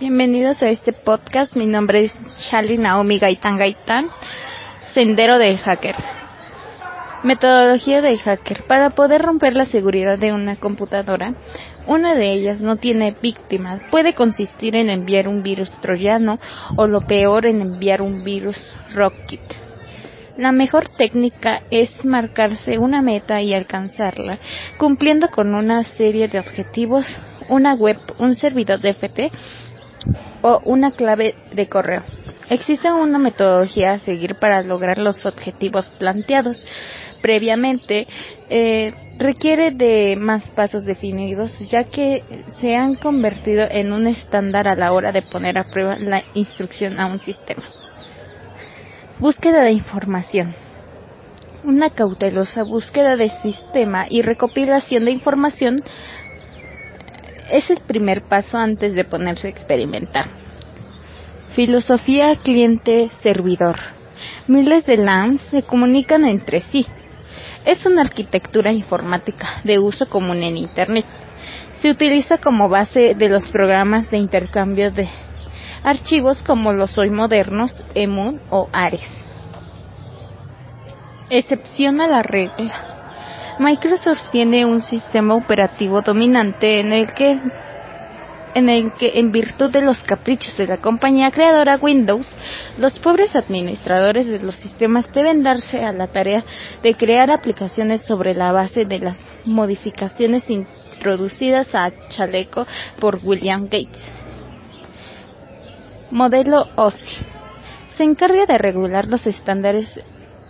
Bienvenidos a este podcast. Mi nombre es Shali Naomi Gaitán Gaitán, Sendero del Hacker. Metodología del hacker. Para poder romper la seguridad de una computadora, una de ellas no tiene víctimas. Puede consistir en enviar un virus troyano o lo peor en enviar un virus Rootkit. La mejor técnica es marcarse una meta y alcanzarla, cumpliendo con una serie de objetivos, una web, un servidor de FT una clave de correo. Existe una metodología a seguir para lograr los objetivos planteados previamente. Eh, requiere de más pasos definidos ya que se han convertido en un estándar a la hora de poner a prueba la instrucción a un sistema. Búsqueda de información. Una cautelosa búsqueda de sistema y recopilación de información es el primer paso antes de ponerse a experimentar. Filosofía cliente-servidor. Miles de LANs se comunican entre sí. Es una arquitectura informática de uso común en Internet. Se utiliza como base de los programas de intercambio de archivos como los hoy modernos EMU o ARES. Excepción a la regla Microsoft tiene un sistema operativo dominante en el que en el que, en virtud de los caprichos de la compañía creadora Windows, los pobres administradores de los sistemas deben darse a la tarea de crear aplicaciones sobre la base de las modificaciones introducidas a Chaleco por William Gates. Modelo OSI. Se encarga de regular los estándares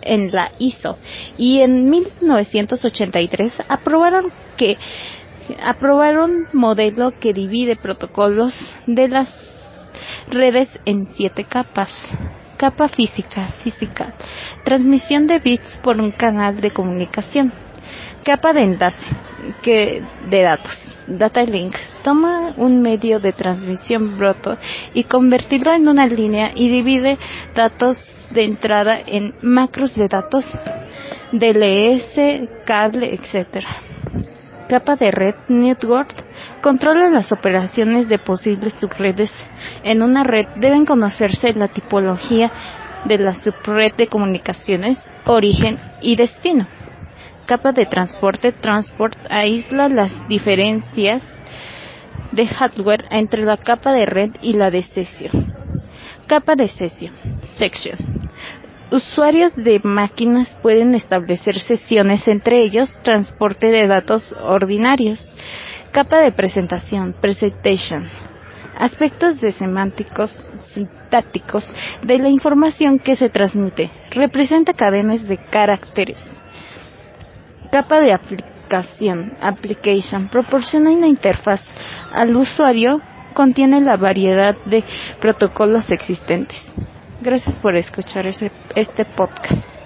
en la ISO y en 1983 aprobaron que aprobaron modelo que divide protocolos de las redes en siete capas. Capa física, física, transmisión de bits por un canal de comunicación. Capa de enlace, que de datos, data link, toma un medio de transmisión broto y convertirlo en una línea y divide datos de entrada en macros de datos, DLS, cable, etc. Capa de red network controla las operaciones de posibles subredes. En una red deben conocerse la tipología de la subred de comunicaciones, origen y destino. Capa de transporte transport aísla las diferencias de hardware entre la capa de red y la de sesión. Capa de sesión. Section. Usuarios de máquinas pueden establecer sesiones entre ellos, transporte de datos ordinarios. Capa de presentación, presentation. Aspectos de semánticos, sintácticos de la información que se transmite. Representa cadenas de caracteres. Capa de aplicación, application. Proporciona una interfaz al usuario. Contiene la variedad de protocolos existentes. Gracias por escuchar ese, este podcast.